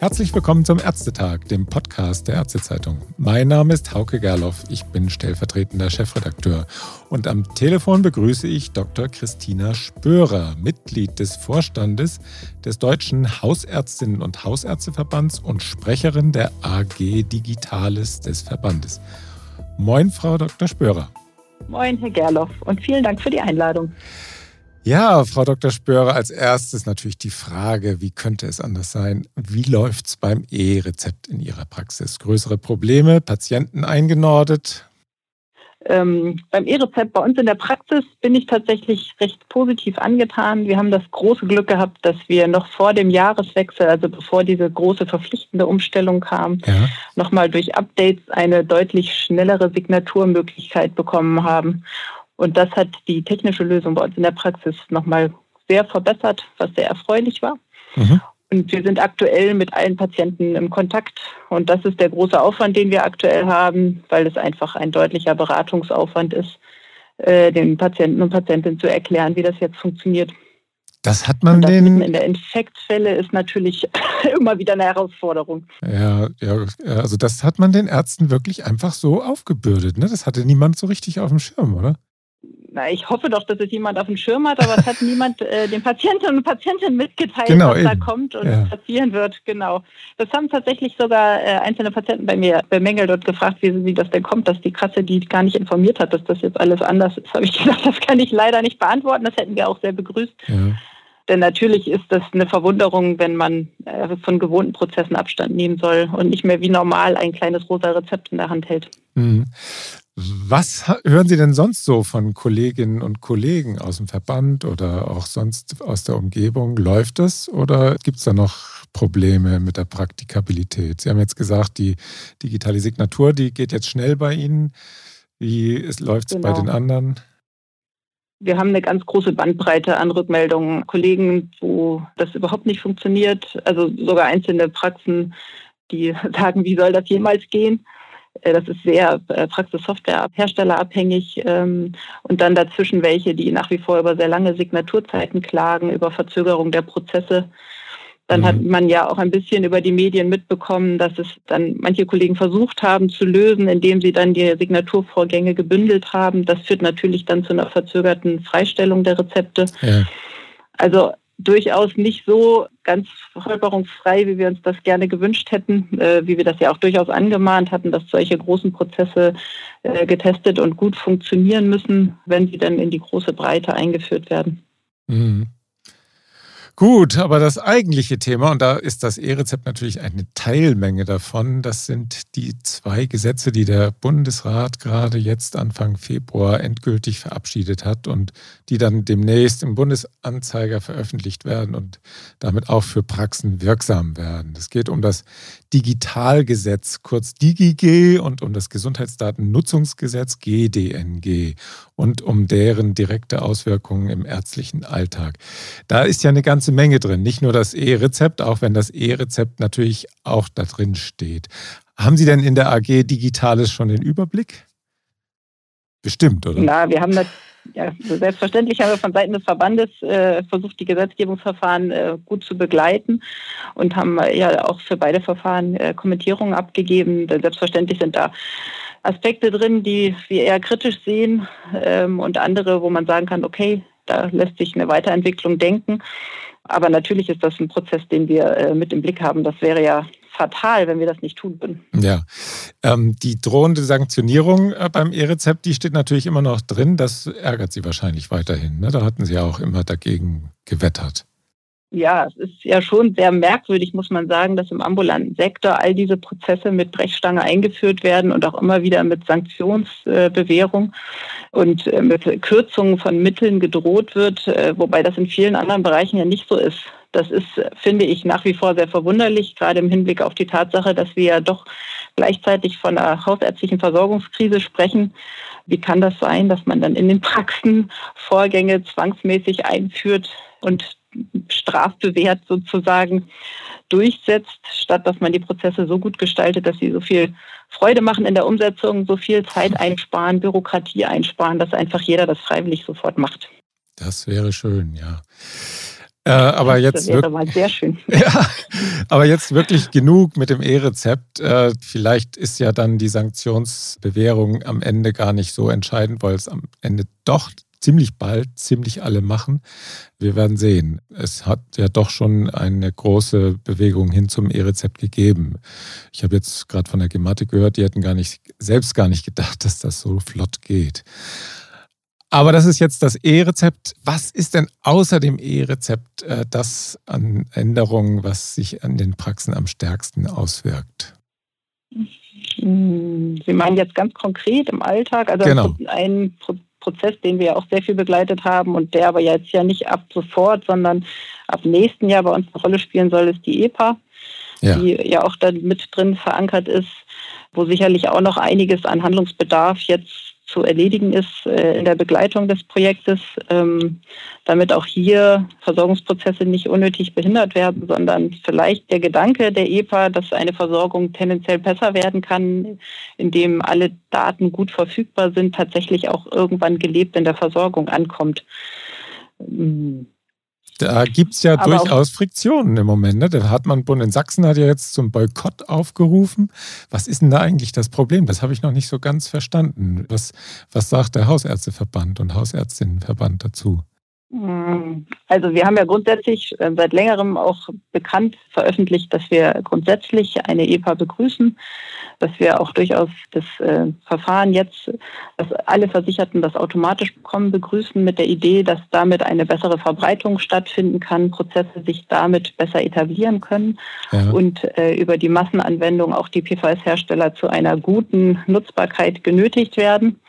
Herzlich willkommen zum Ärztetag, dem Podcast der Ärztezeitung. Mein Name ist Hauke Gerloff, ich bin stellvertretender Chefredakteur und am Telefon begrüße ich Dr. Christina Spörer, Mitglied des Vorstandes des Deutschen Hausärztinnen und Hausärzteverbands und Sprecherin der AG Digitales des Verbandes. Moin, Frau Dr. Spörer. Moin, Herr Gerloff, und vielen Dank für die Einladung. Ja, Frau Dr. Spörer, als erstes natürlich die Frage, wie könnte es anders sein? Wie läuft es beim E-Rezept in Ihrer Praxis? Größere Probleme, Patienten eingenordet? Ähm, beim E-Rezept bei uns in der Praxis bin ich tatsächlich recht positiv angetan. Wir haben das große Glück gehabt, dass wir noch vor dem Jahreswechsel, also bevor diese große verpflichtende Umstellung kam, ja. nochmal durch Updates eine deutlich schnellere Signaturmöglichkeit bekommen haben. Und das hat die technische Lösung bei uns in der Praxis nochmal sehr verbessert, was sehr erfreulich war. Mhm. Und wir sind aktuell mit allen Patienten im Kontakt. Und das ist der große Aufwand, den wir aktuell haben, weil es einfach ein deutlicher Beratungsaufwand ist, äh, den Patienten und Patientinnen zu erklären, wie das jetzt funktioniert. Das hat man das den. In der Infektfälle ist natürlich immer wieder eine Herausforderung. Ja, ja, also das hat man den Ärzten wirklich einfach so aufgebürdet. Ne? Das hatte niemand so richtig auf dem Schirm, oder? Na, ich hoffe doch, dass es jemand auf dem Schirm hat, aber es hat niemand äh, den Patienten und Patientinnen mitgeteilt, genau, was eben. da kommt und ja. passieren wird. Genau. Das haben tatsächlich sogar äh, einzelne Patienten bei mir bemängelt und gefragt, wie, wie das denn kommt, dass die Kasse die gar nicht informiert hat, dass das jetzt alles anders ist. Habe ich gesagt, das kann ich leider nicht beantworten. Das hätten wir auch sehr begrüßt. Ja. Denn natürlich ist das eine Verwunderung, wenn man äh, von gewohnten Prozessen Abstand nehmen soll und nicht mehr wie normal ein kleines rosa Rezept in der Hand hält. Mhm. Was hören Sie denn sonst so von Kolleginnen und Kollegen aus dem Verband oder auch sonst aus der Umgebung? Läuft das oder gibt es da noch Probleme mit der Praktikabilität? Sie haben jetzt gesagt, die digitale Signatur, die geht jetzt schnell bei Ihnen. Wie läuft es genau. bei den anderen? Wir haben eine ganz große Bandbreite an Rückmeldungen. Kollegen, wo das überhaupt nicht funktioniert, also sogar einzelne Praxen, die sagen, wie soll das jemals gehen? Äh, das ist sehr äh, Praxissoftwareherstellerabhängig ähm, und dann dazwischen welche, die nach wie vor über sehr lange Signaturzeiten klagen, über Verzögerung der Prozesse. Dann mhm. hat man ja auch ein bisschen über die Medien mitbekommen, dass es dann manche Kollegen versucht haben zu lösen, indem sie dann die Signaturvorgänge gebündelt haben. Das führt natürlich dann zu einer verzögerten Freistellung der Rezepte. Ja. Also durchaus nicht so ganz verfolgerungsfrei, wie wir uns das gerne gewünscht hätten, äh, wie wir das ja auch durchaus angemahnt hatten, dass solche großen Prozesse äh, getestet und gut funktionieren müssen, wenn sie dann in die große Breite eingeführt werden. Mhm. Gut, aber das eigentliche Thema, und da ist das E-Rezept natürlich eine Teilmenge davon, das sind die zwei Gesetze, die der Bundesrat gerade jetzt Anfang Februar endgültig verabschiedet hat und die dann demnächst im Bundesanzeiger veröffentlicht werden und damit auch für Praxen wirksam werden. Es geht um das Digitalgesetz, kurz DigiG, und um das Gesundheitsdatennutzungsgesetz GDNG und um deren direkte Auswirkungen im ärztlichen Alltag. Da ist ja eine ganze Menge drin, nicht nur das E-Rezept, auch wenn das E-Rezept natürlich auch da drin steht. Haben Sie denn in der AG Digitales schon den Überblick? Bestimmt, oder? Na, wir haben das, ja, selbstverständlich haben wir von Seiten des Verbandes äh, versucht, die Gesetzgebungsverfahren äh, gut zu begleiten und haben äh, ja auch für beide Verfahren äh, Kommentierungen abgegeben. Selbstverständlich sind da Aspekte drin, die wir eher kritisch sehen ähm, und andere, wo man sagen kann, okay, da lässt sich eine Weiterentwicklung denken. Aber natürlich ist das ein Prozess, den wir äh, mit im Blick haben. Das wäre ja fatal, wenn wir das nicht tun würden. Ja, ähm, die drohende Sanktionierung äh, beim E-Rezept, die steht natürlich immer noch drin. Das ärgert Sie wahrscheinlich weiterhin. Ne? Da hatten Sie ja auch immer dagegen gewettert ja, es ist ja schon sehr merkwürdig, muss man sagen, dass im ambulanten Sektor all diese Prozesse mit Brechstange eingeführt werden und auch immer wieder mit Sanktionsbewährung und äh, mit Kürzungen von Mitteln gedroht wird, äh, wobei das in vielen anderen Bereichen ja nicht so ist. Das ist, finde ich, nach wie vor sehr verwunderlich, gerade im Hinblick auf die Tatsache, dass wir ja doch gleichzeitig von einer hausärztlichen Versorgungskrise sprechen. Wie kann das sein, dass man dann in den Praxen Vorgänge zwangsmäßig einführt und strafbewehrt sozusagen durchsetzt, statt dass man die Prozesse so gut gestaltet, dass sie so viel Freude machen in der Umsetzung, so viel Zeit einsparen, Bürokratie einsparen, dass einfach jeder das freiwillig sofort macht. Das wäre schön, ja. Äh, aber jetzt das wäre mal sehr schön. Ja, aber jetzt wirklich genug mit dem E-Rezept. Äh, vielleicht ist ja dann die Sanktionsbewährung am Ende gar nicht so entscheidend, weil es am Ende doch ziemlich bald ziemlich alle machen. Wir werden sehen. Es hat ja doch schon eine große Bewegung hin zum E-Rezept gegeben. Ich habe jetzt gerade von der Gematik gehört, die hätten gar nicht, selbst gar nicht gedacht, dass das so flott geht. Aber das ist jetzt das E-Rezept. Was ist denn außer dem E-Rezept äh, das an Änderungen, was sich an den Praxen am stärksten auswirkt? Sie meinen jetzt ganz konkret im Alltag? Also genau. ein Prozess, den wir ja auch sehr viel begleitet haben und der aber jetzt ja nicht ab sofort, sondern ab nächsten Jahr bei uns eine Rolle spielen soll, ist die EPA, ja. die ja auch da mit drin verankert ist, wo sicherlich auch noch einiges an Handlungsbedarf jetzt zu erledigen ist äh, in der Begleitung des Projektes, ähm, damit auch hier Versorgungsprozesse nicht unnötig behindert werden, sondern vielleicht der Gedanke der EPA, dass eine Versorgung tendenziell besser werden kann, indem alle Daten gut verfügbar sind, tatsächlich auch irgendwann gelebt in der Versorgung ankommt. Da gibt es ja Aber durchaus Friktionen im Moment. Ne? Der Hartmann-Bund in Sachsen hat ja jetzt zum Boykott aufgerufen. Was ist denn da eigentlich das Problem? Das habe ich noch nicht so ganz verstanden. Was, was sagt der Hausärzteverband und Hausärztinnenverband dazu? Hm, also wir haben ja grundsätzlich äh, seit längerem auch bekannt veröffentlicht, dass wir grundsätzlich eine EPA begrüßen, dass wir auch durchaus das äh, Verfahren jetzt, dass alle Versicherten das automatisch bekommen, begrüßen mit der Idee, dass damit eine bessere Verbreitung stattfinden kann, Prozesse sich damit besser etablieren können ja. und äh, über die Massenanwendung auch die PVS-Hersteller zu einer guten Nutzbarkeit genötigt werden.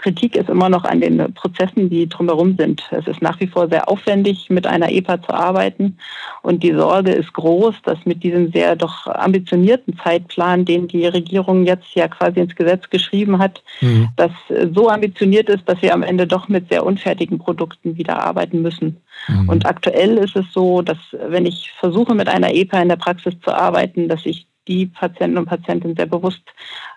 Kritik ist immer noch an den Prozessen, die drumherum sind. Es ist nach wie vor sehr aufwendig, mit einer EPA zu arbeiten. Und die Sorge ist groß, dass mit diesem sehr doch ambitionierten Zeitplan, den die Regierung jetzt ja quasi ins Gesetz geschrieben hat, mhm. das so ambitioniert ist, dass wir am Ende doch mit sehr unfertigen Produkten wieder arbeiten müssen. Mhm. Und aktuell ist es so, dass wenn ich versuche, mit einer EPA in der Praxis zu arbeiten, dass ich die Patienten und Patientinnen sehr bewusst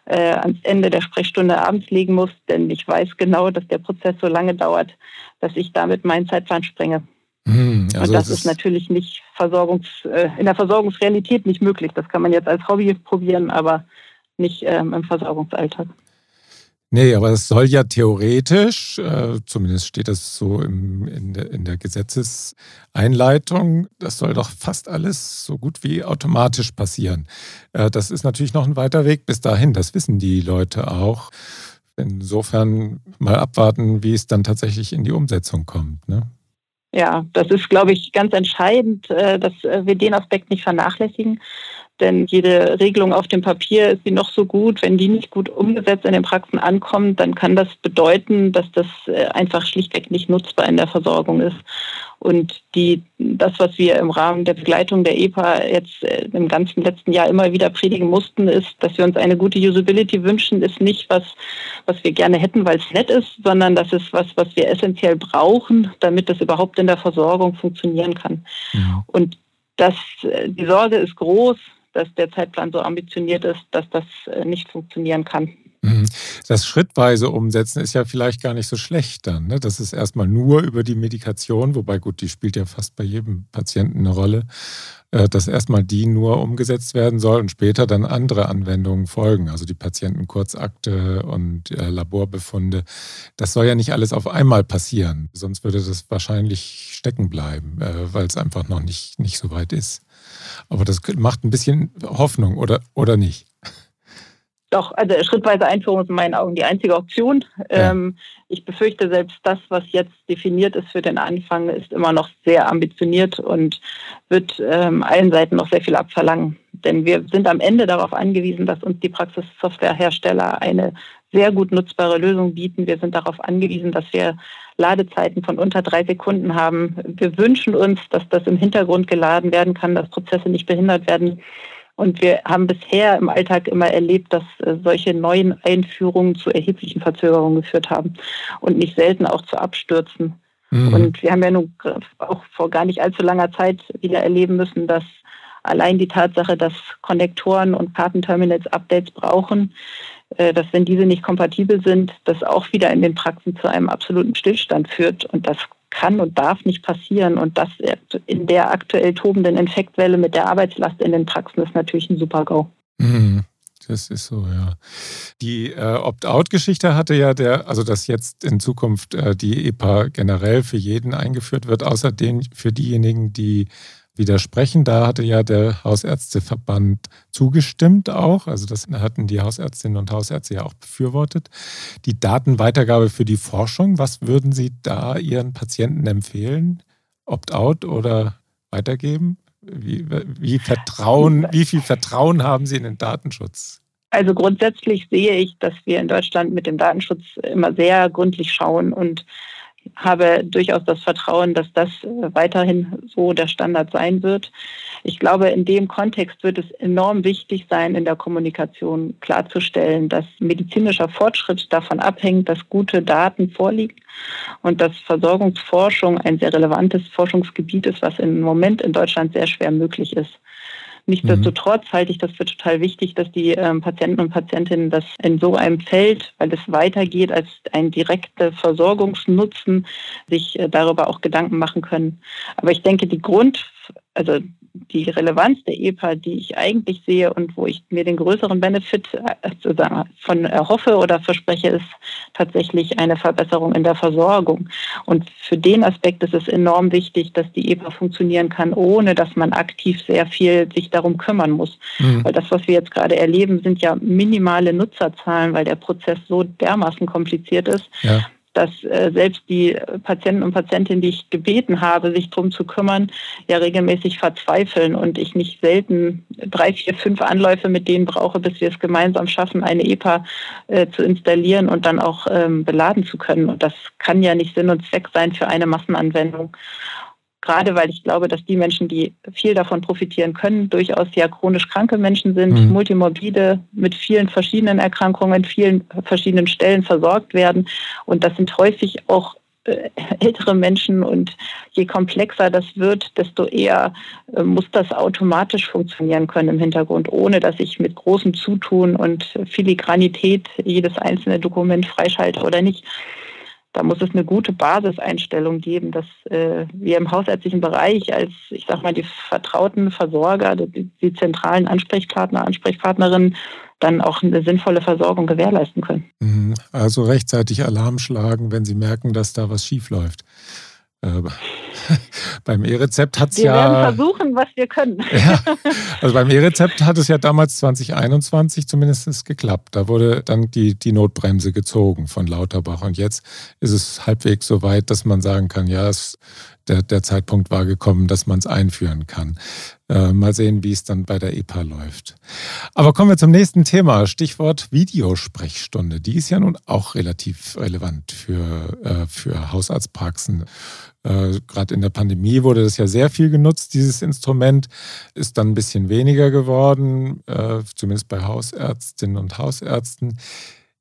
äh, ans Ende der Sprechstunde abends legen muss, denn ich weiß genau, dass der Prozess so lange dauert, dass ich damit meinen Zeitplan sprenge. Hm, also und das, das ist natürlich nicht Versorgungs, äh, in der Versorgungsrealität nicht möglich. Das kann man jetzt als Hobby probieren, aber nicht ähm, im Versorgungsalltag. Nee, aber es soll ja theoretisch, äh, zumindest steht das so im, in, der, in der Gesetzeseinleitung, das soll doch fast alles so gut wie automatisch passieren. Äh, das ist natürlich noch ein weiter Weg bis dahin, das wissen die Leute auch. Insofern mal abwarten, wie es dann tatsächlich in die Umsetzung kommt. Ne? Ja, das ist, glaube ich, ganz entscheidend, äh, dass äh, wir den Aspekt nicht vernachlässigen. Denn jede Regelung auf dem Papier ist sie noch so gut. Wenn die nicht gut umgesetzt in den Praxen ankommt, dann kann das bedeuten, dass das äh, einfach schlichtweg nicht nutzbar in der Versorgung ist. Und die, das, was wir im Rahmen der Begleitung der EPA jetzt äh, im ganzen letzten Jahr immer wieder predigen mussten, ist, dass wir uns eine gute Usability wünschen, ist nicht was, was wir gerne hätten, weil es nett ist, sondern das ist was, was wir essentiell brauchen, damit das überhaupt in der Versorgung funktionieren kann. Ja. Und das, äh, die Sorge ist groß, dass der Zeitplan so ambitioniert ist, dass das äh, nicht funktionieren kann. Mhm. Das schrittweise Umsetzen ist ja vielleicht gar nicht so schlecht dann. Ne? Das ist erstmal nur über die Medikation, wobei gut, die spielt ja fast bei jedem Patienten eine Rolle, äh, dass erstmal die nur umgesetzt werden soll und später dann andere Anwendungen folgen, also die Patientenkurzakte und äh, Laborbefunde. Das soll ja nicht alles auf einmal passieren, sonst würde das wahrscheinlich stecken bleiben, weil es einfach noch nicht, nicht so weit ist. Aber das macht ein bisschen Hoffnung, oder, oder nicht? Doch, also schrittweise Einführung ist in meinen Augen die einzige Option. Ja. Ähm, ich befürchte, selbst das, was jetzt definiert ist für den Anfang, ist immer noch sehr ambitioniert und wird ähm, allen Seiten noch sehr viel abverlangen. Denn wir sind am Ende darauf angewiesen, dass uns die Praxissoftwarehersteller eine sehr gut nutzbare Lösung bieten. Wir sind darauf angewiesen, dass wir Ladezeiten von unter drei Sekunden haben. Wir wünschen uns, dass das im Hintergrund geladen werden kann, dass Prozesse nicht behindert werden. Und wir haben bisher im Alltag immer erlebt, dass äh, solche neuen Einführungen zu erheblichen Verzögerungen geführt haben und nicht selten auch zu Abstürzen. Mhm. Und wir haben ja nun auch vor gar nicht allzu langer Zeit wieder erleben müssen, dass allein die Tatsache, dass Konnektoren und Kartenterminals Updates brauchen, äh, dass wenn diese nicht kompatibel sind, das auch wieder in den Praxen zu einem absoluten Stillstand führt. Und das kann und darf nicht passieren. Und das in der aktuell tobenden Infektwelle mit der Arbeitslast in den Praxen ist natürlich ein Super-GO. Mhm. Das ist so, ja. Die äh, Opt-out-Geschichte hatte ja der, also dass jetzt in Zukunft äh, die EPA generell für jeden eingeführt wird, außer den für diejenigen, die widersprechen. Da hatte ja der Hausärzteverband zugestimmt auch. Also das hatten die Hausärztinnen und Hausärzte ja auch befürwortet. Die Datenweitergabe für die Forschung, was würden Sie da Ihren Patienten empfehlen? Opt-out oder weitergeben? Wie, wie, Vertrauen, wie viel Vertrauen haben Sie in den Datenschutz? Also grundsätzlich sehe ich, dass wir in Deutschland mit dem Datenschutz immer sehr gründlich schauen und habe durchaus das Vertrauen, dass das äh, weiterhin so der Standard sein wird. Ich glaube, in dem Kontext wird es enorm wichtig sein, in der Kommunikation klarzustellen, dass medizinischer Fortschritt davon abhängt, dass gute Daten vorliegen und dass Versorgungsforschung ein sehr relevantes Forschungsgebiet ist, was im Moment in Deutschland sehr schwer möglich ist. Nichtsdestotrotz halte ich das für total wichtig, dass die ähm, Patienten und Patientinnen das in so einem Feld, weil es weitergeht als ein direkter Versorgungsnutzen, sich äh, darüber auch Gedanken machen können. Aber ich denke, die Grund, also die Relevanz der EPA, die ich eigentlich sehe und wo ich mir den größeren Benefit äh, von erhoffe oder verspreche, ist tatsächlich eine Verbesserung in der Versorgung. Und für den Aspekt ist es enorm wichtig, dass die EPA funktionieren kann, ohne dass man aktiv sehr viel sich darum kümmern muss. Mhm. Weil das, was wir jetzt gerade erleben, sind ja minimale Nutzerzahlen, weil der Prozess so dermaßen kompliziert ist. Ja dass äh, selbst die Patienten und Patientinnen, die ich gebeten habe, sich darum zu kümmern, ja regelmäßig verzweifeln und ich nicht selten drei, vier, fünf Anläufe mit denen brauche, bis wir es gemeinsam schaffen, eine EPA äh, zu installieren und dann auch ähm, beladen zu können. Und das kann ja nicht Sinn und Zweck sein für eine Massenanwendung gerade weil ich glaube, dass die Menschen, die viel davon profitieren können, durchaus ja chronisch kranke Menschen sind, mhm. multimorbide, mit vielen verschiedenen Erkrankungen, vielen verschiedenen Stellen versorgt werden. Und das sind häufig auch äh, ältere Menschen und je komplexer das wird, desto eher äh, muss das automatisch funktionieren können im Hintergrund, ohne dass ich mit großem Zutun und Filigranität jedes einzelne Dokument freischalte oder nicht da muss es eine gute Basiseinstellung geben, dass äh, wir im hausärztlichen Bereich als, ich sag mal, die vertrauten Versorger, die, die zentralen Ansprechpartner, Ansprechpartnerinnen dann auch eine sinnvolle Versorgung gewährleisten können. Mhm. Also rechtzeitig Alarm schlagen, wenn Sie merken, dass da was schief läuft. Äh, beim E-Rezept hat es ja. Wir werden versuchen, was wir können. ja, also beim E-Rezept hat es ja damals 2021 zumindest geklappt. Da wurde dann die, die Notbremse gezogen von Lauterbach. Und jetzt ist es halbwegs so weit, dass man sagen kann, ja, es, der, der Zeitpunkt war gekommen, dass man es einführen kann. Äh, mal sehen, wie es dann bei der EPA läuft. Aber kommen wir zum nächsten Thema. Stichwort Videosprechstunde. Die ist ja nun auch relativ relevant für, äh, für Hausarztpraxen. Äh, Gerade in der Pandemie wurde das ja sehr viel genutzt, dieses Instrument. Ist dann ein bisschen weniger geworden, äh, zumindest bei Hausärztinnen und Hausärzten.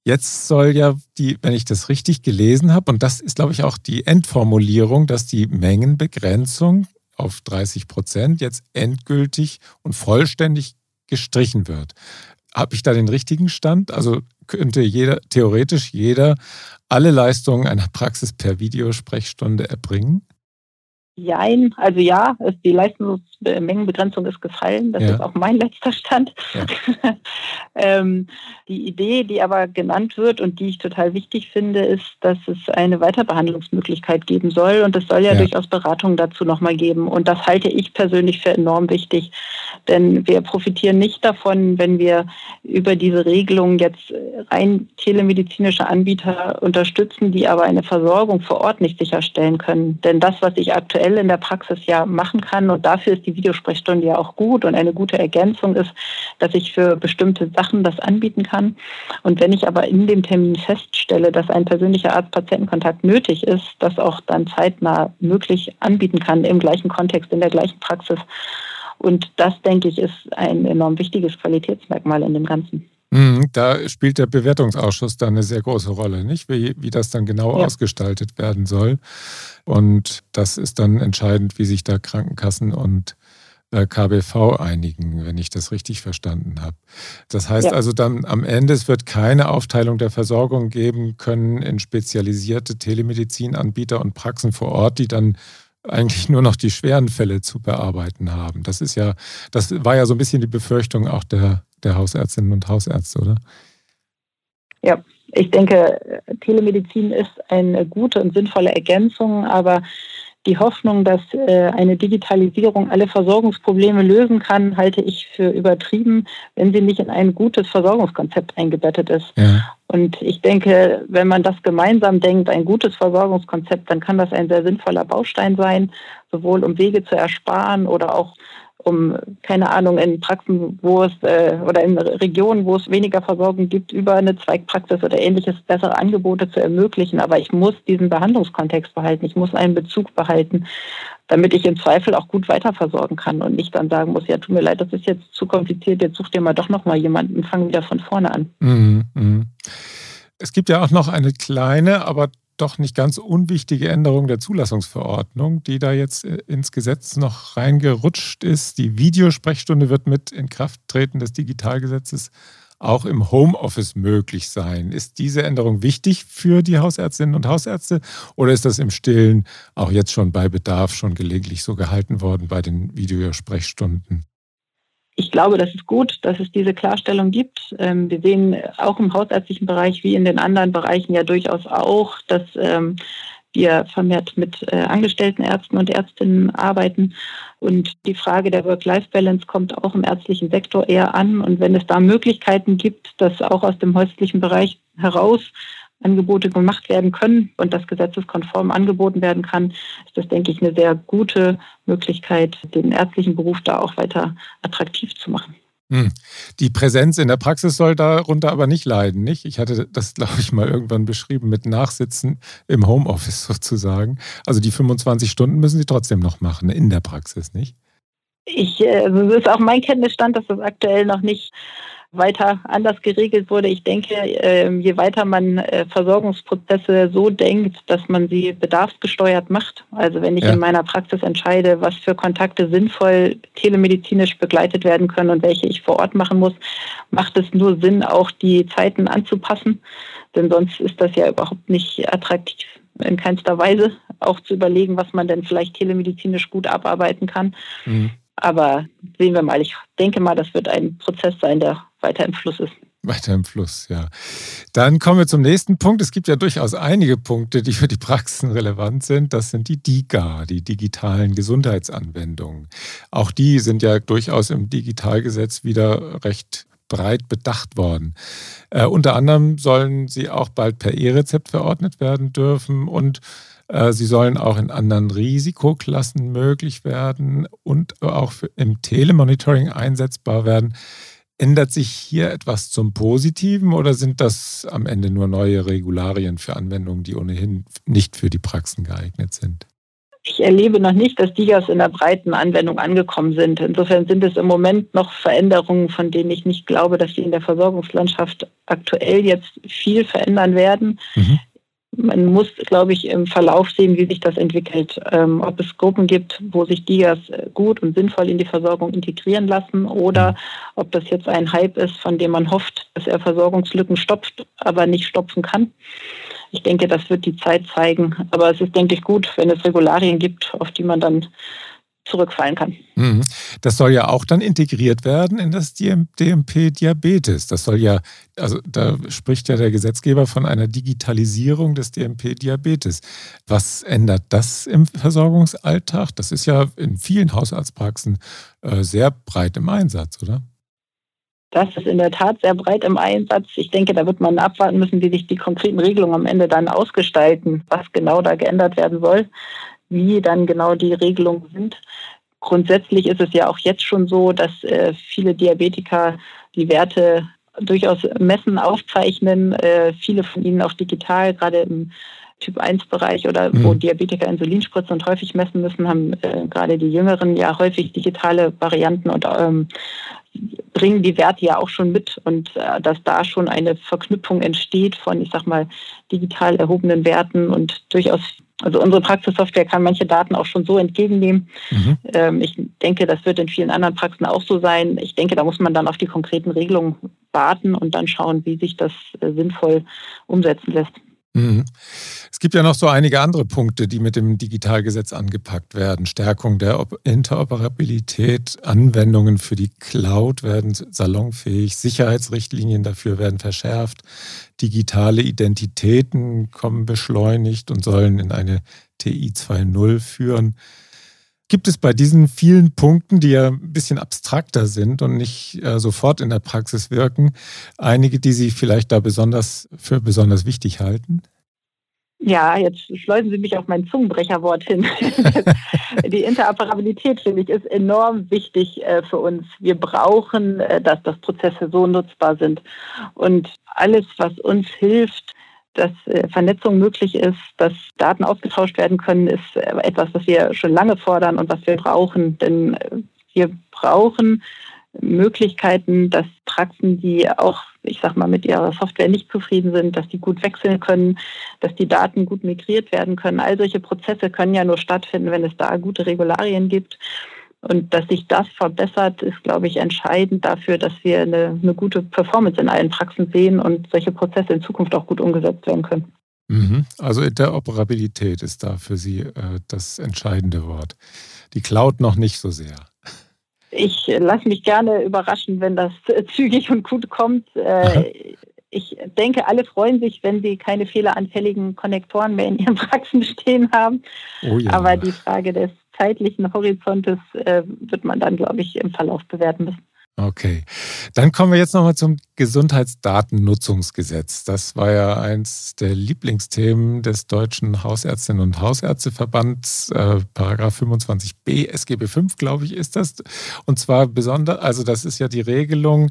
Jetzt soll ja die, wenn ich das richtig gelesen habe, und das ist, glaube ich, auch die Endformulierung, dass die Mengenbegrenzung auf 30 Prozent jetzt endgültig und vollständig gestrichen wird. Habe ich da den richtigen Stand? Also könnte jeder, theoretisch jeder alle Leistungen einer Praxis per Videosprechstunde erbringen? Jein, also ja, die Leistungsmengenbegrenzung ist gefallen. Das ja. ist auch mein letzter Stand. Ja. ähm, die Idee, die aber genannt wird und die ich total wichtig finde, ist, dass es eine Weiterbehandlungsmöglichkeit geben soll. Und es soll ja, ja. durchaus Beratungen dazu nochmal geben. Und das halte ich persönlich für enorm wichtig. Denn wir profitieren nicht davon, wenn wir über diese Regelung jetzt rein telemedizinische Anbieter unterstützen, die aber eine Versorgung vor Ort nicht sicherstellen können. Denn das, was ich aktuell in der Praxis ja machen kann. Und dafür ist die Videosprechstunde ja auch gut und eine gute Ergänzung ist, dass ich für bestimmte Sachen das anbieten kann. Und wenn ich aber in dem Termin feststelle, dass ein persönlicher Arzt-Patienten-Kontakt nötig ist, das auch dann zeitnah möglich anbieten kann im gleichen Kontext, in der gleichen Praxis. Und das, denke ich, ist ein enorm wichtiges Qualitätsmerkmal in dem Ganzen. Mhm, da spielt der Bewertungsausschuss dann eine sehr große Rolle, nicht? Wie, wie das dann genau ja. ausgestaltet werden soll. Und das ist dann entscheidend, wie sich da Krankenkassen und KBV einigen, wenn ich das richtig verstanden habe. Das heißt ja. also dann am Ende, es wird keine Aufteilung der Versorgung geben können in spezialisierte Telemedizinanbieter und Praxen vor Ort, die dann eigentlich nur noch die schweren Fälle zu bearbeiten haben. Das ist ja, das war ja so ein bisschen die Befürchtung auch der, der Hausärztinnen und Hausärzte, oder? Ja, ich denke, Telemedizin ist eine gute und sinnvolle Ergänzung, aber die Hoffnung, dass äh, eine Digitalisierung alle Versorgungsprobleme lösen kann, halte ich für übertrieben, wenn sie nicht in ein gutes Versorgungskonzept eingebettet ist. Ja. Und ich denke, wenn man das gemeinsam denkt, ein gutes Versorgungskonzept, dann kann das ein sehr sinnvoller Baustein sein, sowohl um Wege zu ersparen oder auch um, keine Ahnung, in Praxen, wo es äh, oder in Regionen, wo es weniger Versorgung gibt, über eine Zweigpraxis oder ähnliches bessere Angebote zu ermöglichen. Aber ich muss diesen Behandlungskontext behalten. Ich muss einen Bezug behalten, damit ich im Zweifel auch gut weiterversorgen kann und nicht dann sagen muss, ja, tut mir leid, das ist jetzt zu kompliziert, jetzt such dir mal doch nochmal jemanden fang wieder von vorne an. Mhm, mh. Es gibt ja auch noch eine kleine, aber doch nicht ganz unwichtige Änderung der Zulassungsverordnung, die da jetzt äh, ins Gesetz noch reingerutscht ist. Die Videosprechstunde wird mit Inkrafttreten des Digitalgesetzes auch im Homeoffice möglich sein. Ist diese Änderung wichtig für die Hausärztinnen und Hausärzte oder ist das im Stillen auch jetzt schon bei Bedarf schon gelegentlich so gehalten worden bei den Videosprechstunden? Ich glaube, das ist gut, dass es diese Klarstellung gibt. Ähm, wir sehen auch im hausärztlichen Bereich wie in den anderen Bereichen ja durchaus auch, dass ähm, wir vermehrt mit äh, angestellten Ärzten und Ärztinnen arbeiten. Und die Frage der Work-Life-Balance kommt auch im ärztlichen Sektor eher an. Und wenn es da Möglichkeiten gibt, dass auch aus dem häuslichen Bereich heraus Angebote gemacht werden können und das gesetzeskonform angeboten werden kann, ist das, denke ich, eine sehr gute Möglichkeit, den ärztlichen Beruf da auch weiter attraktiv zu machen. Hm. Die Präsenz in der Praxis soll darunter aber nicht leiden, nicht? Ich hatte das, glaube ich, mal irgendwann beschrieben mit Nachsitzen im Homeoffice sozusagen. Also die 25 Stunden müssen Sie trotzdem noch machen in der Praxis, nicht? Ich, äh, also das ist auch mein Kenntnisstand, dass das aktuell noch nicht weiter anders geregelt wurde. Ich denke, ähm, je weiter man äh, Versorgungsprozesse so denkt, dass man sie bedarfsgesteuert macht, also wenn ich ja. in meiner Praxis entscheide, was für Kontakte sinnvoll telemedizinisch begleitet werden können und welche ich vor Ort machen muss, macht es nur Sinn, auch die Zeiten anzupassen, denn sonst ist das ja überhaupt nicht attraktiv in keinster Weise, auch zu überlegen, was man denn vielleicht telemedizinisch gut abarbeiten kann. Mhm. Aber sehen wir mal, ich denke mal, das wird ein Prozess sein, der weiter im Fluss ist. Weiter im Fluss, ja. Dann kommen wir zum nächsten Punkt. Es gibt ja durchaus einige Punkte, die für die Praxen relevant sind. Das sind die DIGA, die digitalen Gesundheitsanwendungen. Auch die sind ja durchaus im Digitalgesetz wieder recht breit bedacht worden. Äh, unter anderem sollen sie auch bald per E-Rezept verordnet werden dürfen und äh, sie sollen auch in anderen Risikoklassen möglich werden und auch im Telemonitoring einsetzbar werden. Ändert sich hier etwas zum Positiven oder sind das am Ende nur neue Regularien für Anwendungen, die ohnehin nicht für die Praxen geeignet sind? Ich erlebe noch nicht, dass DIGAs in der breiten Anwendung angekommen sind. Insofern sind es im Moment noch Veränderungen, von denen ich nicht glaube, dass sie in der Versorgungslandschaft aktuell jetzt viel verändern werden. Mhm man muss, glaube ich, im Verlauf sehen, wie sich das entwickelt. Ähm, ob es Gruppen gibt, wo sich Digas gut und sinnvoll in die Versorgung integrieren lassen oder ob das jetzt ein Hype ist, von dem man hofft, dass er Versorgungslücken stopft, aber nicht stopfen kann. Ich denke, das wird die Zeit zeigen. Aber es ist, denke ich, gut, wenn es Regularien gibt, auf die man dann zurückfallen kann. Mhm. Das soll ja auch dann integriert werden in das DMP-Diabetes. Das soll ja, also da spricht ja der Gesetzgeber von einer Digitalisierung des DMP-Diabetes. Was ändert das im Versorgungsalltag? Das ist ja in vielen Hausarztpraxen äh, sehr breit im Einsatz, oder? Das ist in der Tat sehr breit im Einsatz. Ich denke, da wird man abwarten müssen, wie sich die konkreten Regelungen am Ende dann ausgestalten, was genau da geändert werden soll wie dann genau die Regelungen sind. Grundsätzlich ist es ja auch jetzt schon so, dass äh, viele Diabetiker die Werte durchaus messen, aufzeichnen, äh, viele von ihnen auch digital, gerade im Typ-1-Bereich oder mhm. wo Diabetiker Insulin spritzen und häufig messen müssen, haben äh, gerade die Jüngeren ja häufig digitale Varianten und ähm, bringen die Werte ja auch schon mit und äh, dass da schon eine Verknüpfung entsteht von, ich sag mal, digital erhobenen Werten und durchaus Also unsere Praxissoftware kann manche Daten auch schon so entgegennehmen. Mhm. Ähm, ich denke, das wird in vielen anderen Praxen auch so sein. Ich denke, da muss man dann auf die konkreten Regelungen warten und dann schauen, wie sich das äh, sinnvoll umsetzen lässt. Mhm. Es gibt ja noch so einige andere Punkte, die mit dem Digitalgesetz angepackt werden. Stärkung der Interoperabilität, Anwendungen für die Cloud werden salonfähig, Sicherheitsrichtlinien dafür werden verschärft, digitale Identitäten kommen beschleunigt und sollen in eine TI 2.0 führen. Gibt es bei diesen vielen Punkten, die ja ein bisschen abstrakter sind und nicht äh, sofort in der Praxis wirken, einige, die Sie vielleicht da besonders für besonders wichtig halten? Ja, jetzt schleusen Sie mich auf mein Zungenbrecherwort hin. die Interoperabilität, finde ich, ist enorm wichtig äh, für uns. Wir brauchen, äh, dass das Prozesse so nutzbar sind. Und alles, was uns hilft, dass äh, Vernetzung möglich ist, dass Daten ausgetauscht werden können, ist äh, etwas, was wir schon lange fordern und was wir brauchen. Denn äh, wir brauchen Möglichkeiten, dass Praxen, die auch, ich sag mal, mit ihrer Software nicht zufrieden sind, dass die gut wechseln können, dass die Daten gut migriert werden können. All solche Prozesse können ja nur stattfinden, wenn es da gute Regularien gibt. Und dass sich das verbessert, ist, glaube ich, entscheidend dafür, dass wir eine, eine gute Performance in allen Praxen sehen und solche Prozesse in Zukunft auch gut umgesetzt werden können. Mhm. Also Interoperabilität ist da für Sie äh, das entscheidende Wort. Die Cloud noch nicht so sehr. Ich lasse mich gerne überraschen, wenn das zügig und gut kommt. Äh, ich denke, alle freuen sich, wenn sie keine fehleranfälligen Konnektoren mehr in ihren Praxen stehen haben. Oh ja. Aber die Frage des zeitlichen Horizontes äh, wird man dann, glaube ich, im Verlauf bewerten müssen. Okay, dann kommen wir jetzt nochmal zum Gesundheitsdatennutzungsgesetz. Das war ja eins der Lieblingsthemen des Deutschen Hausärztinnen und Hausärzteverbands, äh, Paragraph 25b SGB 5, glaube ich, ist das. Und zwar besonders, also das ist ja die Regelung,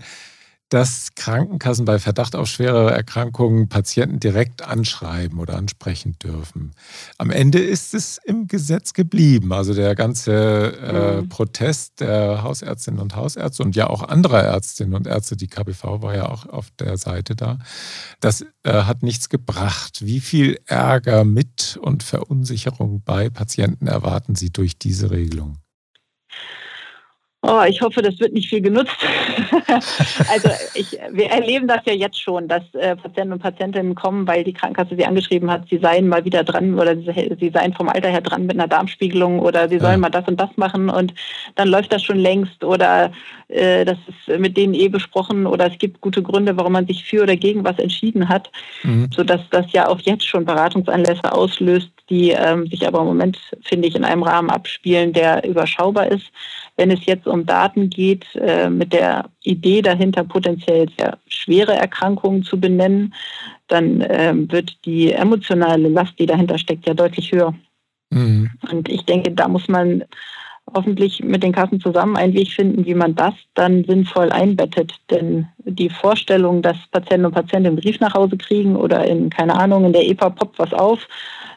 dass Krankenkassen bei Verdacht auf schwere Erkrankungen Patienten direkt anschreiben oder ansprechen dürfen. Am Ende ist es im Gesetz geblieben. Also der ganze äh, mhm. Protest der Hausärztinnen und Hausärzte und ja auch anderer Ärztinnen und Ärzte, die KBV war ja auch auf der Seite da, das äh, hat nichts gebracht. Wie viel Ärger mit und Verunsicherung bei Patienten erwarten Sie durch diese Regelung? Oh, ich hoffe, das wird nicht viel genutzt. also ich, wir erleben das ja jetzt schon, dass äh, Patienten und Patientinnen kommen, weil die Krankenkasse sie angeschrieben hat, sie seien mal wieder dran oder sie, sie seien vom Alter her dran mit einer Darmspiegelung oder sie sollen ja. mal das und das machen und dann läuft das schon längst oder äh, das ist mit denen eh besprochen oder es gibt gute Gründe, warum man sich für oder gegen was entschieden hat, mhm. sodass das ja auch jetzt schon Beratungsanlässe auslöst, die ähm, sich aber im Moment, finde ich, in einem Rahmen abspielen, der überschaubar ist. Wenn es jetzt um Daten geht, äh, mit der Idee dahinter, potenziell sehr schwere Erkrankungen zu benennen, dann äh, wird die emotionale Last, die dahinter steckt, ja deutlich höher. Mhm. Und ich denke, da muss man hoffentlich mit den Kassen zusammen einen Weg finden, wie man das dann sinnvoll einbettet. Denn die Vorstellung, dass Patienten und Patienten einen Brief nach Hause kriegen oder in, keine Ahnung, in der EPA poppt was auf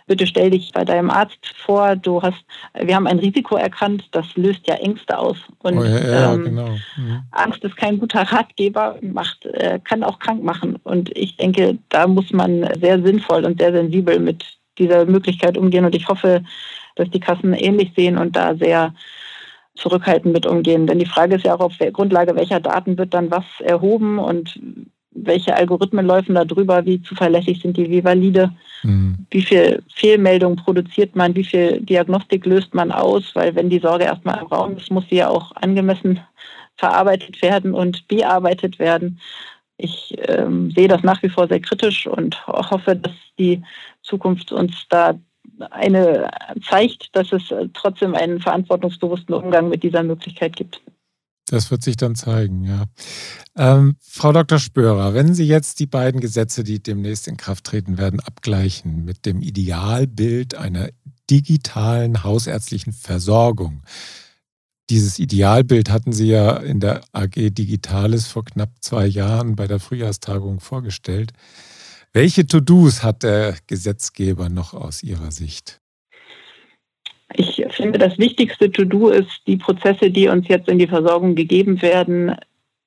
bitte stell dich bei deinem Arzt vor, du hast, wir haben ein Risiko erkannt, das löst ja Ängste aus. Und oh ja, ja, ähm, genau. Mhm. Angst ist kein guter Ratgeber, macht, äh, kann auch krank machen. Und ich denke, da muss man sehr sinnvoll und sehr sensibel mit dieser Möglichkeit umgehen. Und ich hoffe, dass die Kassen ähnlich sehen und da sehr zurückhaltend mit umgehen. Denn die Frage ist ja auch, auf Grundlage welcher Daten wird dann was erhoben und welche Algorithmen laufen da drüber, wie zuverlässig sind die, wie valide, mhm. wie viel Fehlmeldungen produziert man, wie viel Diagnostik löst man aus, weil wenn die Sorge erstmal im Raum ist, muss sie ja auch angemessen verarbeitet werden und bearbeitet werden. Ich ähm, sehe das nach wie vor sehr kritisch und hoffe, dass die Zukunft uns da eine zeigt, dass es trotzdem einen verantwortungsbewussten Umgang mit dieser Möglichkeit gibt. Das wird sich dann zeigen, ja. Ähm, Frau Dr. Spörer, wenn Sie jetzt die beiden Gesetze, die demnächst in Kraft treten werden, abgleichen mit dem Idealbild einer digitalen hausärztlichen Versorgung. Dieses Idealbild hatten Sie ja in der AG Digitales vor knapp zwei Jahren bei der Frühjahrstagung vorgestellt. Welche To-Dos hat der Gesetzgeber noch aus Ihrer Sicht? Ich finde, das wichtigste To-Do ist, die Prozesse, die uns jetzt in die Versorgung gegeben werden,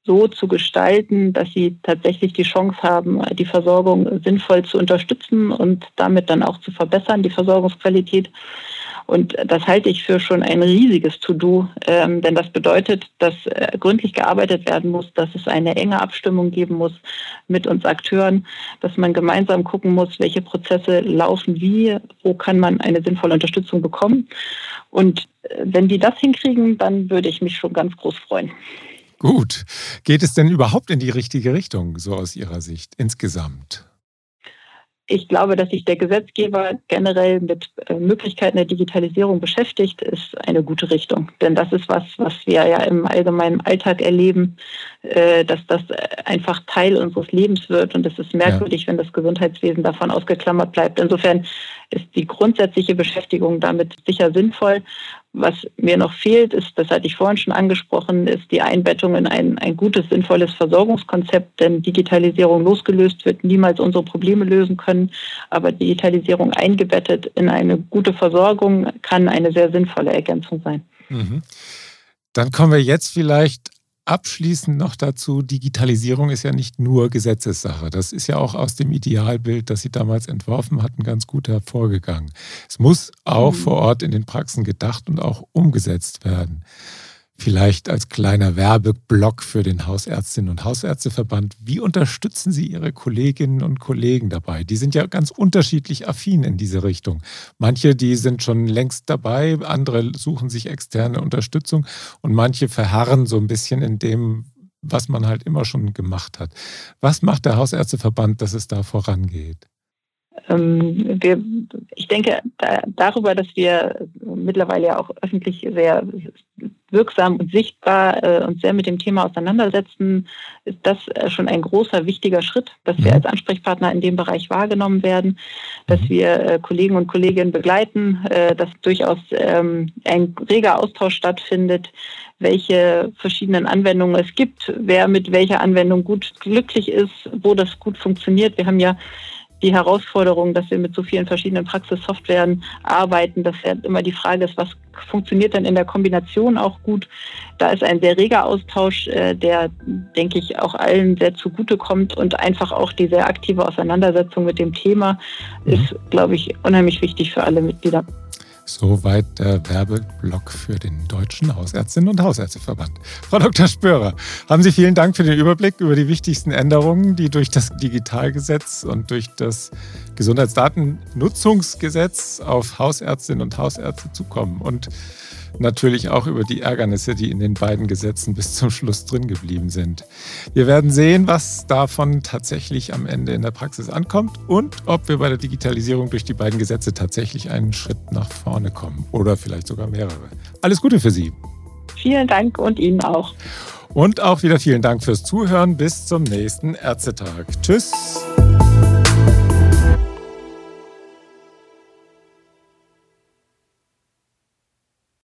so zu gestalten, dass sie tatsächlich die Chance haben, die Versorgung sinnvoll zu unterstützen und damit dann auch zu verbessern, die Versorgungsqualität. Und das halte ich für schon ein riesiges To-Do, ähm, denn das bedeutet, dass äh, gründlich gearbeitet werden muss, dass es eine enge Abstimmung geben muss mit uns Akteuren, dass man gemeinsam gucken muss, welche Prozesse laufen wie, wo kann man eine sinnvolle Unterstützung bekommen. Und äh, wenn die das hinkriegen, dann würde ich mich schon ganz groß freuen. Gut. Geht es denn überhaupt in die richtige Richtung, so aus Ihrer Sicht insgesamt? Ich glaube, dass sich der Gesetzgeber generell mit äh, Möglichkeiten der Digitalisierung beschäftigt, ist eine gute Richtung. Denn das ist was, was wir ja im allgemeinen Alltag erleben, äh, dass das einfach Teil unseres Lebens wird. Und es ist merkwürdig, ja. wenn das Gesundheitswesen davon ausgeklammert bleibt. Insofern ist die grundsätzliche Beschäftigung damit sicher sinnvoll. Was mir noch fehlt, ist, das hatte ich vorhin schon angesprochen, ist die Einbettung in ein, ein gutes, sinnvolles Versorgungskonzept. Denn Digitalisierung losgelöst wird niemals unsere Probleme lösen können. Aber Digitalisierung eingebettet in eine gute Versorgung kann eine sehr sinnvolle Ergänzung sein. Mhm. Dann kommen wir jetzt vielleicht Abschließend noch dazu, Digitalisierung ist ja nicht nur Gesetzessache. Das ist ja auch aus dem Idealbild, das Sie damals entworfen hatten, ganz gut hervorgegangen. Es muss auch mhm. vor Ort in den Praxen gedacht und auch umgesetzt werden. Vielleicht als kleiner Werbeblock für den Hausärztinnen und Hausärzteverband. Wie unterstützen Sie Ihre Kolleginnen und Kollegen dabei? Die sind ja ganz unterschiedlich affin in diese Richtung. Manche, die sind schon längst dabei, andere suchen sich externe Unterstützung und manche verharren so ein bisschen in dem, was man halt immer schon gemacht hat. Was macht der Hausärzteverband, dass es da vorangeht? Ähm, wir, ich denke da, darüber, dass wir mittlerweile ja auch öffentlich sehr wirksam und sichtbar äh, uns sehr mit dem Thema auseinandersetzen, ist das äh, schon ein großer, wichtiger Schritt, dass wir mhm. als Ansprechpartner in dem Bereich wahrgenommen werden, dass mhm. wir äh, Kollegen und Kolleginnen begleiten, äh, dass durchaus ähm, ein reger Austausch stattfindet, welche verschiedenen Anwendungen es gibt, wer mit welcher Anwendung gut glücklich ist, wo das gut funktioniert. Wir haben ja die Herausforderung, dass wir mit so vielen verschiedenen Praxissoftwaren arbeiten, dass ja immer die Frage ist, was funktioniert denn in der Kombination auch gut. Da ist ein sehr reger Austausch, äh, der, denke ich, auch allen sehr zugutekommt und einfach auch die sehr aktive Auseinandersetzung mit dem Thema mhm. ist, glaube ich, unheimlich wichtig für alle Mitglieder. Soweit der Werbeblock für den Deutschen Hausärztinnen und Hausärzteverband. Frau Dr. Spörer, haben Sie vielen Dank für den Überblick über die wichtigsten Änderungen, die durch das Digitalgesetz und durch das Gesundheitsdatennutzungsgesetz auf Hausärztinnen und Hausärzte zukommen. Und natürlich auch über die Ärgernisse, die in den beiden Gesetzen bis zum Schluss drin geblieben sind. Wir werden sehen, was davon tatsächlich am Ende in der Praxis ankommt und ob wir bei der Digitalisierung durch die beiden Gesetze tatsächlich einen Schritt nach vorne kommen oder vielleicht sogar mehrere. Alles Gute für Sie. Vielen Dank und Ihnen auch. Und auch wieder vielen Dank fürs Zuhören. Bis zum nächsten Ärztetag. Tschüss.